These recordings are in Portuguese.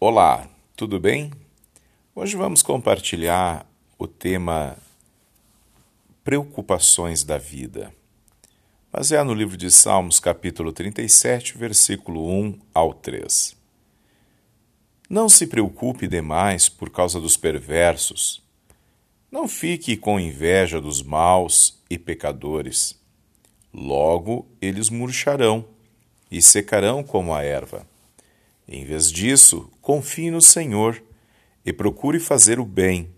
Olá, tudo bem? Hoje vamos compartilhar o tema Preocupações da Vida. Baseado no livro de Salmos, capítulo 37, versículo 1 ao 3. Não se preocupe demais por causa dos perversos. Não fique com inveja dos maus e pecadores. Logo eles murcharão e secarão como a erva. Em vez disso, confie no Senhor e procure fazer o bem.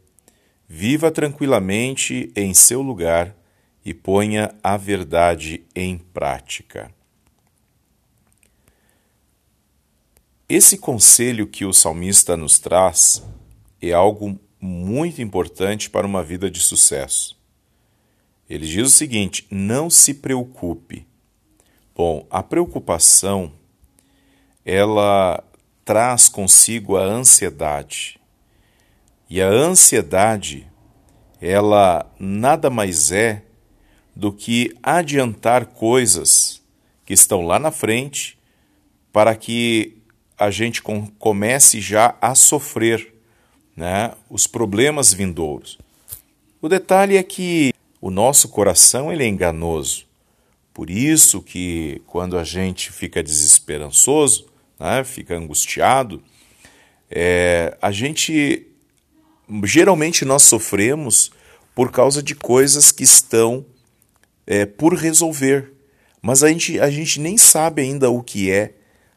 Viva tranquilamente em seu lugar e ponha a verdade em prática. Esse conselho que o salmista nos traz é algo muito importante para uma vida de sucesso. Ele diz o seguinte: não se preocupe. Bom, a preocupação ela traz consigo a ansiedade. E a ansiedade, ela nada mais é do que adiantar coisas que estão lá na frente para que a gente comece já a sofrer né, os problemas vindouros. O detalhe é que o nosso coração ele é enganoso. Por isso que quando a gente fica desesperançoso, né, fica angustiado, é, a gente geralmente nós sofremos por causa de coisas que estão é, por resolver, mas a gente, a gente nem sabe ainda o que é,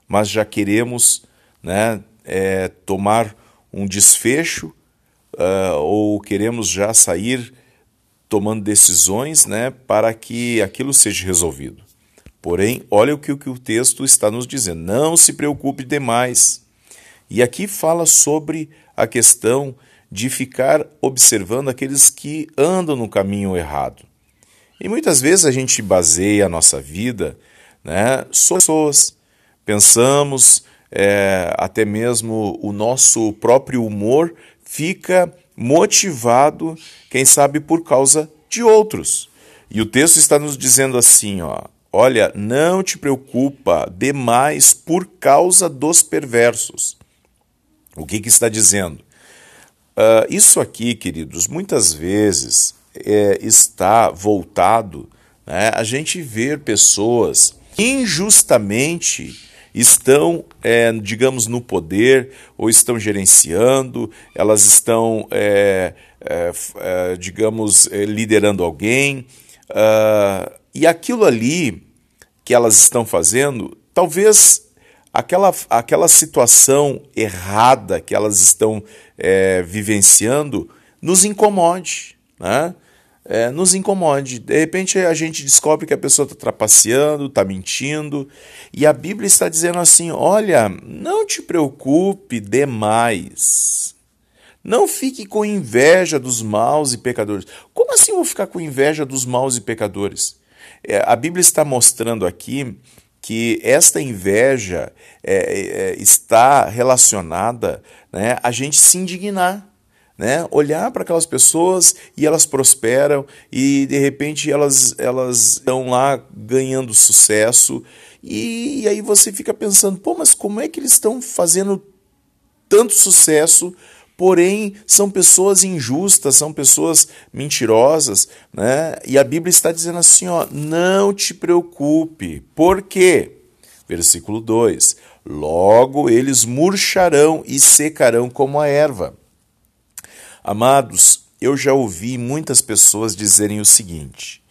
mas já queremos né, é, tomar um desfecho uh, ou queremos já sair tomando decisões né, para que aquilo seja resolvido. Porém, olha o que, o que o texto está nos dizendo: não se preocupe demais. E aqui fala sobre a questão de ficar observando aqueles que andam no caminho errado. E muitas vezes a gente baseia a nossa vida né, sobre pessoas. Pensamos, é, até mesmo o nosso próprio humor fica motivado, quem sabe por causa de outros. E o texto está nos dizendo assim, ó, Olha, não te preocupa demais por causa dos perversos. O que, que está dizendo? Uh, isso aqui, queridos, muitas vezes é, está voltado né, a gente ver pessoas injustamente estão, é, digamos, no poder ou estão gerenciando, elas estão, é, é, é digamos, é, liderando alguém. Uh, e aquilo ali que elas estão fazendo, talvez aquela, aquela situação errada que elas estão é, vivenciando nos incomode, né? É, nos incomode. De repente a gente descobre que a pessoa está trapaceando, está mentindo, e a Bíblia está dizendo assim: olha, não te preocupe demais. Não fique com inveja dos maus e pecadores. Como assim eu vou ficar com inveja dos maus e pecadores? É, a Bíblia está mostrando aqui que esta inveja é, é, está relacionada né, a gente se indignar. Né? Olhar para aquelas pessoas e elas prosperam e de repente elas, elas estão lá ganhando sucesso e, e aí você fica pensando, pô, mas como é que eles estão fazendo tanto sucesso porém são pessoas injustas, são pessoas mentirosas, né? E a Bíblia está dizendo assim, ó, não te preocupe. Por quê? Versículo 2: Logo eles murcharão e secarão como a erva. Amados, eu já ouvi muitas pessoas dizerem o seguinte: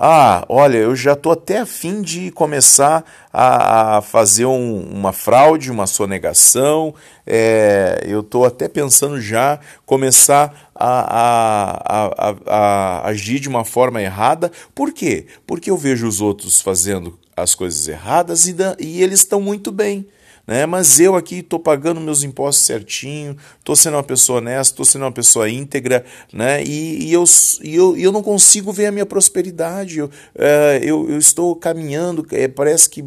ah, olha, eu já estou até a fim de começar a, fazer um, uma fraude, uma sonegação, é, eu estou até pensando já começar a, a, a, a, agir de uma forma errada. Por quê? Porque eu vejo os outros fazendo as coisas erradas e, e eles estão muito bem né? Mas eu aqui estou pagando meus impostos certinho, estou sendo uma pessoa honesta, estou sendo uma pessoa íntegra, né? E, e eu, e eu, eu não consigo ver a minha prosperidade. Eu, uh, eu, eu, estou caminhando, é, parece que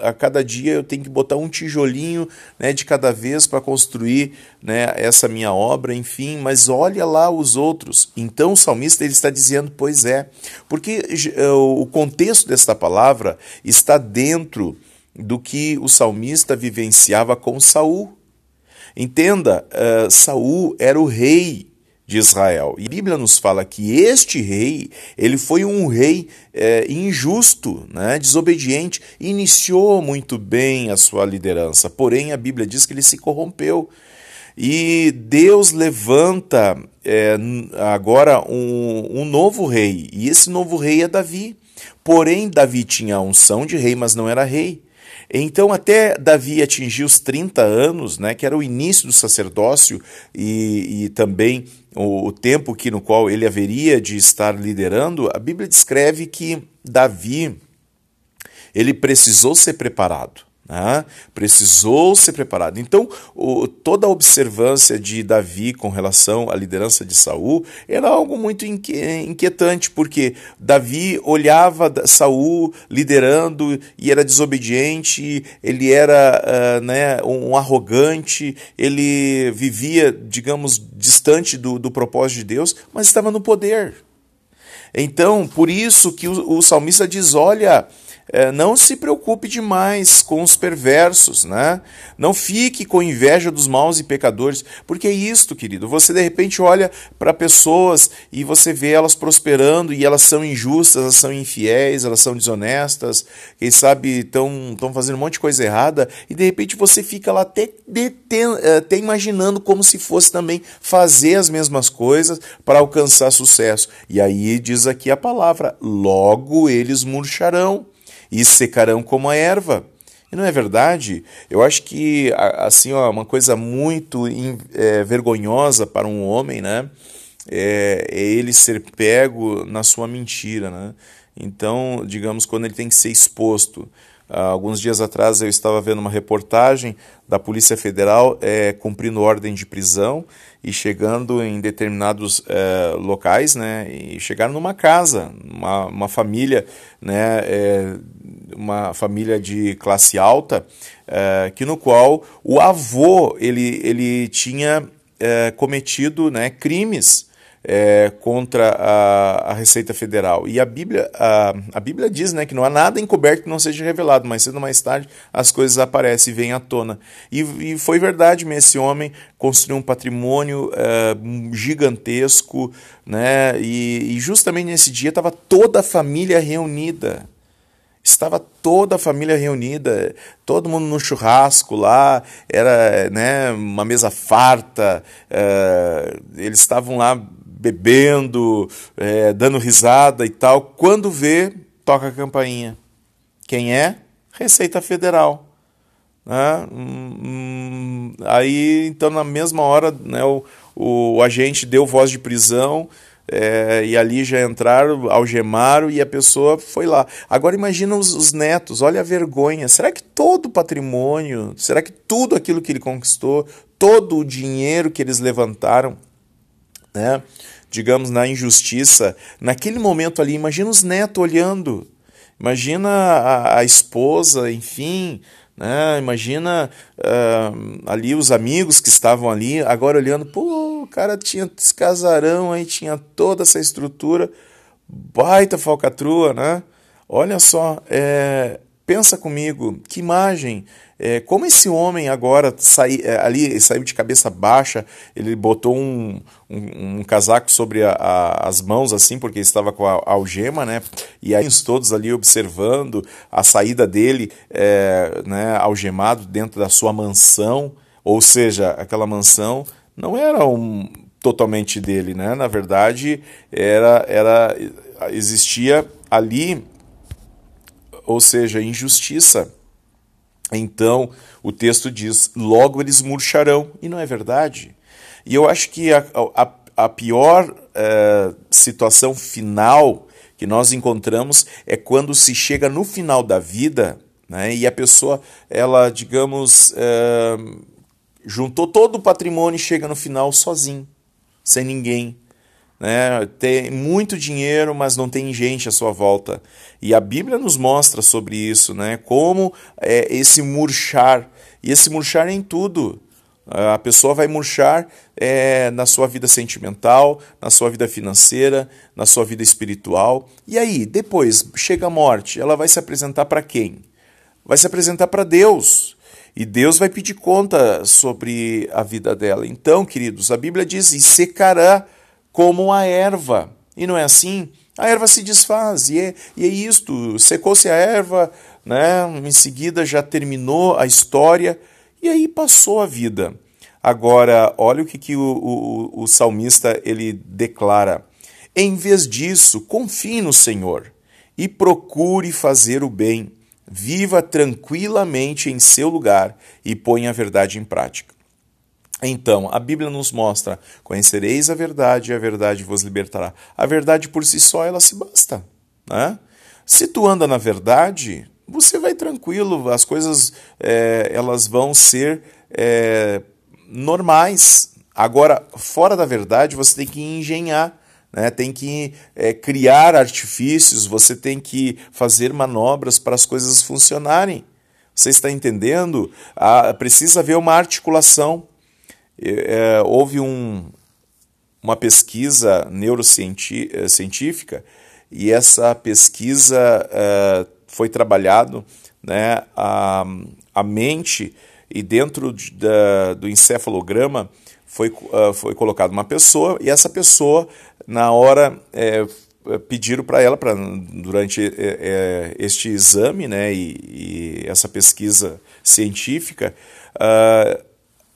a cada dia eu tenho que botar um tijolinho né, de cada vez para construir né, essa minha obra, enfim. Mas olha lá os outros. Então o salmista ele está dizendo, pois é, porque uh, o contexto desta palavra está dentro do que o salmista vivenciava com Saul. Entenda, uh, Saul era o rei de Israel. E a Bíblia nos fala que este rei, ele foi um rei é, injusto, né, desobediente, iniciou muito bem a sua liderança, porém a Bíblia diz que ele se corrompeu. E Deus levanta é, agora um, um novo rei, e esse novo rei é Davi. Porém, Davi tinha a unção de rei, mas não era rei. Então, até Davi atingir os 30 anos, né, que era o início do sacerdócio e, e também o, o tempo que, no qual ele haveria de estar liderando, a Bíblia descreve que Davi ele precisou ser preparado. Né? Precisou ser preparado. Então, o, toda a observância de Davi com relação à liderança de Saul era algo muito inquietante, porque Davi olhava Saul liderando e era desobediente, ele era uh, né, um arrogante, ele vivia, digamos, distante do, do propósito de Deus, mas estava no poder. Então, por isso que o, o salmista diz: olha não se preocupe demais com os perversos, né? Não fique com inveja dos maus e pecadores, porque é isto, querido. Você de repente olha para pessoas e você vê elas prosperando e elas são injustas, elas são infiéis, elas são desonestas, quem sabe estão fazendo um monte de coisa errada e de repente você fica lá até, é, até imaginando como se fosse também fazer as mesmas coisas para alcançar sucesso. E aí diz aqui a palavra: logo eles murcharão e secarão como a erva. E não é verdade? Eu acho que assim ó, uma coisa muito é, vergonhosa para um homem, né? É, é, ele ser pego na sua mentira, né? Então, digamos, quando ele tem que ser exposto. Alguns dias atrás eu estava vendo uma reportagem da Polícia Federal é, cumprindo ordem de prisão e chegando em determinados é, locais, né? E chegaram numa casa, uma, uma família, né? É, uma família de classe alta, que no qual o avô ele, ele tinha cometido né, crimes é, contra a, a, Receita Federal. E a Bíblia, a, a Bíblia diz né, que não há nada encoberto que não seja revelado, mas cedo ou mais tarde as coisas aparecem e vêm à tona. E, e foi verdade esse homem construiu um patrimônio é, gigantesco, né, e, e justamente nesse dia estava toda a família reunida. Estava toda a família reunida, todo mundo no churrasco lá, era né, uma mesa farta, é, eles estavam lá bebendo, é, dando risada e tal. Quando vê, toca a campainha. Quem é? Receita Federal. Né? Hum, hum, aí, então, na mesma hora, né, o, o, o agente deu voz de prisão é, e ali já entraram, algemaram e a pessoa foi lá. Agora imagina os, os, netos, olha a vergonha. Será que todo o patrimônio, será que tudo aquilo que ele conquistou, todo o dinheiro que eles levantaram, né, digamos, na injustiça, naquele momento ali, imagina os netos olhando, imagina a, a esposa, enfim, né? Imagina uh, ali os amigos que estavam ali, agora olhando, pô, o cara tinha esse casarão aí, tinha toda essa estrutura, baita falcatrua, né? Olha só, é, pensa comigo, que imagem é, como esse homem agora sai, é, ali saiu de cabeça baixa, ele botou um, um, um casaco sobre a, a, as mãos assim, porque estava com a, a, algema, né? E aí todos ali observando a saída dele, é, né, algemado dentro da sua mansão, ou seja, aquela mansão não era um totalmente dele, né? Na verdade, era, era existia ali, ou seja, injustiça então, o texto diz: logo eles murcharão, e não é verdade. E eu acho que a, a, a pior uh, situação final que nós encontramos é quando se chega no final da vida né, e a pessoa, ela, digamos, uh, juntou todo o patrimônio e chega no final sozinho, sem ninguém né? tem muito dinheiro, mas não tem gente à sua volta. E a Bíblia nos mostra sobre isso, né? como é esse murchar. E esse murchar é em tudo. A pessoa vai murchar é, na sua vida sentimental, na sua vida financeira, na sua vida espiritual. E aí, depois chega a morte, ela vai se apresentar para quem? Vai se apresentar para Deus. E Deus vai pedir conta sobre a vida dela. Então, queridos, a Bíblia diz: e secará como a erva. E não é assim? A erva se desfaz, e é, e é isto. Secou-se a erva, né? em seguida já terminou a história, e aí passou a vida. Agora, olha o que, que o, o, o salmista ele declara. Em vez disso, confie no Senhor e procure fazer o bem viva tranquilamente em seu lugar e ponha a verdade em prática. Então, a Bíblia nos mostra: conhecereis a verdade e a verdade vos libertará. A verdade por si só, ela se basta. Né? Se tu anda na verdade, você vai tranquilo, as coisas é, elas vão ser é, normais. Agora, fora da verdade, você tem que engenhar né? tem que é, criar artifícios, você tem que fazer manobras para as coisas funcionarem. Você está entendendo? Ah, precisa haver uma articulação. É, houve um, uma pesquisa neurocientífica e essa pesquisa é, foi trabalhado né, a, a mente e dentro de, da, do encefalograma foi, uh, foi colocada uma pessoa e essa pessoa, na hora, é, pediram para ela, pra, durante é, este exame né, e, e, essa pesquisa científica, uh,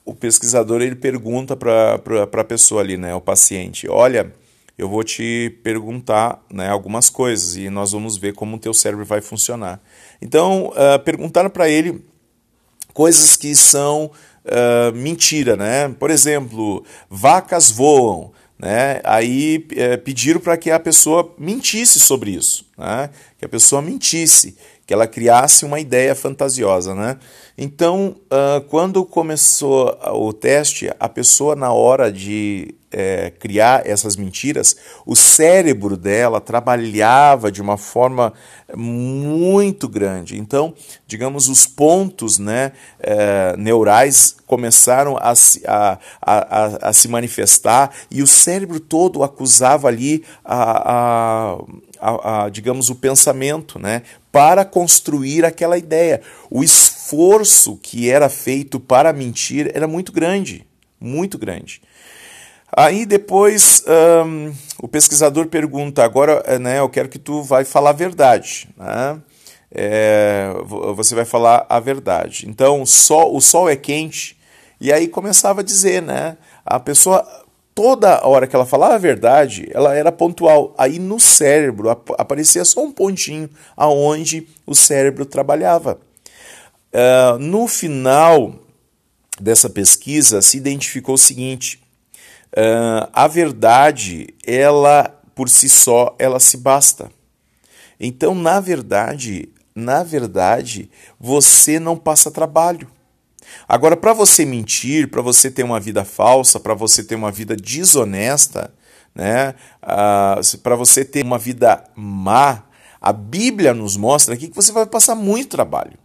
o pesquisador ele pergunta para a pessoa ali, né, o paciente, olha, eu vou te perguntar né, algumas coisas e nós vamos ver como o teu cérebro vai funcionar. Então, uh, perguntaram para ele coisas que são uh, mentira, né? Por exemplo, vacas voam, né? Aí é, pediram para que a pessoa mentisse sobre isso, né? Que a pessoa mentisse, que ela criasse uma ideia fantasiosa, né? Então, uh, quando começou o teste, a pessoa na hora de é, criar essas mentiras, o cérebro dela trabalhava de uma forma muito grande. Então, digamos, os pontos né, é, neurais começaram a, a, a, a, se manifestar e o cérebro todo acusava ali a, a, a, digamos, o pensamento, né, para construir aquela ideia. O esforço que era feito para mentir era muito grande, muito grande. Aí depois um, o pesquisador pergunta, agora eh, né, eu quero que tu vai falar a verdade. Né? É, você vai falar a verdade. Então sol, o sol é quente, e aí começava a dizer, né? A pessoa, toda hora que ela falava a verdade, ela era pontual. Aí no cérebro aparecia só um pontinho aonde o cérebro trabalhava. Uh, no final dessa pesquisa se identificou o seguinte Uh, a verdade, ela por si só, ela se basta. Então, na verdade, na verdade, você não passa trabalho. Agora, para você mentir, para você ter uma vida falsa, para você ter uma vida desonesta, né, uh, para você ter uma vida má, a Bíblia nos mostra aqui que você vai passar muito trabalho.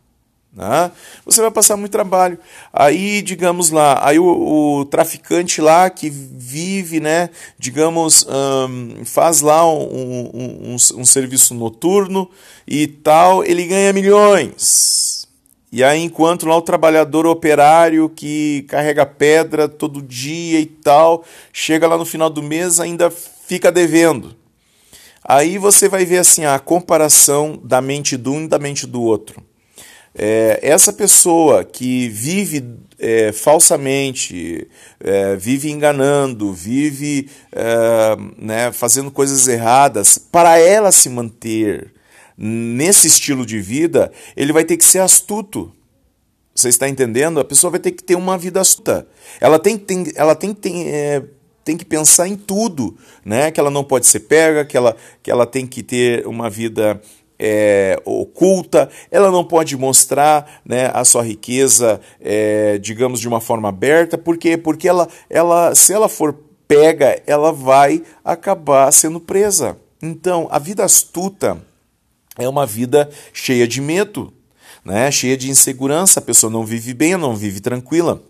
Né? Você vai passar muito trabalho. Aí, digamos lá, aí o, o traficante lá que vive, né, digamos, um, faz lá um, um, um, serviço noturno e tal, ele ganha milhões. E aí, enquanto lá o trabalhador operário que carrega pedra todo dia e tal, chega lá no final do mês ainda fica devendo. Aí você vai ver assim a comparação da mente de um e da mente do outro. É, essa pessoa que vive é, falsamente, é, vive enganando, vive é, né, fazendo coisas erradas, para ela se manter nesse estilo de vida, ele vai ter que ser astuto. Você está entendendo? A pessoa vai ter que ter uma vida astuta. Ela tem, tem, ela tem, tem, é, tem que pensar em tudo, né? Que ela não pode ser pega, que ela, que ela tem que ter uma vida é, oculta, ela não pode mostrar né, a sua riqueza, é, digamos, de uma forma aberta, por quê? Porque ela, ela, se ela for pega, ela vai acabar sendo presa. Então, a vida astuta é uma vida cheia de medo, né? cheia de insegurança, a pessoa não vive bem, não vive tranquila.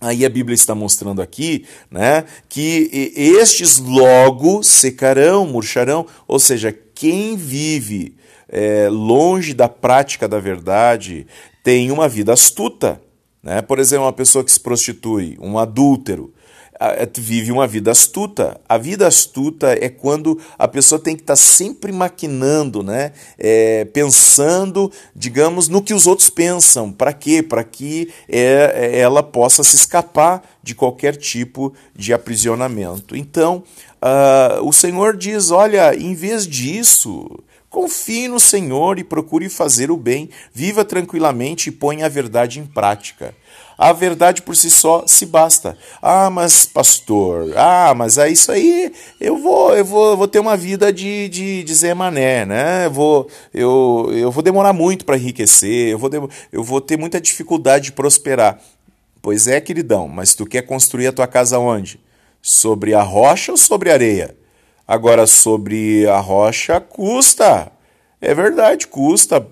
Aí a Bíblia está mostrando aqui né, que estes logo secarão, murcharão, ou seja, quem vive é, longe da prática da verdade tem uma vida astuta. Né? Por exemplo, uma pessoa que se prostitui, um adúltero, vive uma vida astuta. A vida astuta é quando a pessoa tem que estar tá sempre maquinando, né? É, pensando, digamos, no que os outros pensam. Para quê? Para que é, ela possa se escapar de qualquer tipo de aprisionamento. Então, uh, o Senhor diz: olha, em vez disso. Confie no Senhor e procure fazer o bem, viva tranquilamente e ponha a verdade em prática. A verdade por si só se basta. Ah, mas pastor, ah, mas é isso aí, eu vou, eu vou, vou ter uma vida de, de, de Zé Mané, né? Eu vou, eu, eu vou demorar muito para enriquecer, eu vou, eu vou ter muita dificuldade de prosperar. Pois é, queridão, mas tu quer construir a tua casa onde? Sobre a rocha ou sobre a areia? Agora, sobre a rocha, custa. É verdade, custa.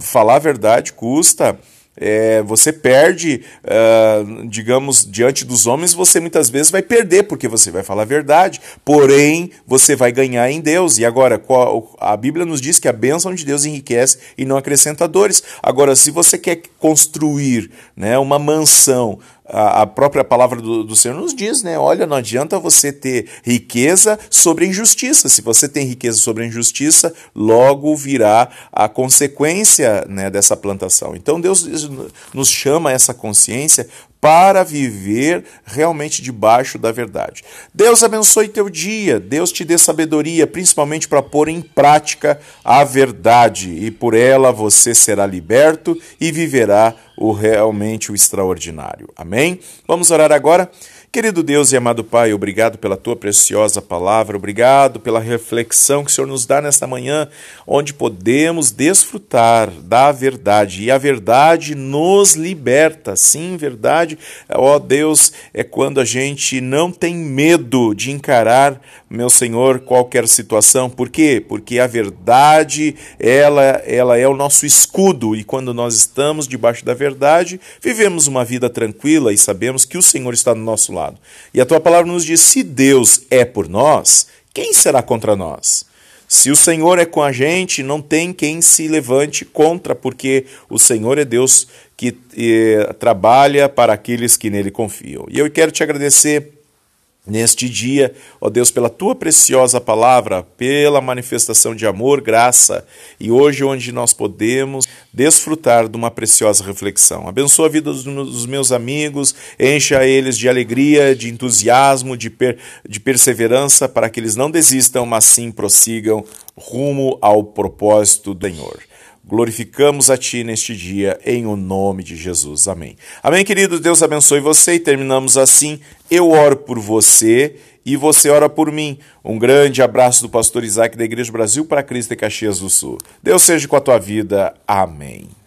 Falar a verdade custa é, você perde, uh, digamos, diante dos homens, você muitas vezes vai perder, porque você vai falar a verdade, porém você vai ganhar em Deus. E agora, a Bíblia nos diz que a bênção de Deus enriquece e não acrescenta dores. Agora, se você quer construir né, uma mansão, a, própria palavra do, do, Senhor nos diz, né? Olha, não adianta você ter riqueza sobre injustiça. Se você tem riqueza sobre injustiça, logo virá a consequência né, dessa plantação. Então Deus nos chama essa consciência para viver realmente debaixo da verdade. Deus abençoe teu dia, Deus te dê sabedoria, principalmente para pôr em prática a verdade, e por ela você será liberto e viverá o realmente o extraordinário. Amém? Vamos orar agora. Querido Deus e amado Pai, obrigado pela tua preciosa palavra, obrigado pela reflexão que o Senhor nos dá nesta manhã, onde podemos desfrutar da verdade e a verdade nos liberta. Sim, verdade, ó Deus, é quando a gente não tem medo de encarar, meu Senhor, qualquer situação. Por quê? Porque a verdade, ela, ela é o nosso escudo e quando nós estamos debaixo da verdade, vivemos uma vida tranquila e sabemos que o Senhor está do nosso lado. E a tua palavra nos diz: se Deus é por nós, quem será contra nós? Se o Senhor é com a gente, não tem quem se levante contra, porque o Senhor é Deus que eh, trabalha para aqueles que nele confiam. E eu quero te agradecer neste dia, ó Deus, pela tua preciosa palavra, pela manifestação de amor, graça, e hoje onde nós podemos desfrutar de uma preciosa reflexão. Abençoa a vida dos meus amigos, encha eles de alegria, de entusiasmo, de, per, de perseverança, para que eles não desistam, mas sim prossigam rumo ao propósito do Senhor. Glorificamos a Ti neste dia, em o nome de Jesus. Amém. Amém, querido. Deus abençoe você e terminamos assim. Eu oro por você e você ora por mim. Um grande abraço do pastor Isaac da Igreja Brasil para Cristo e Caxias do Sul. Deus seja com a tua vida. Amém.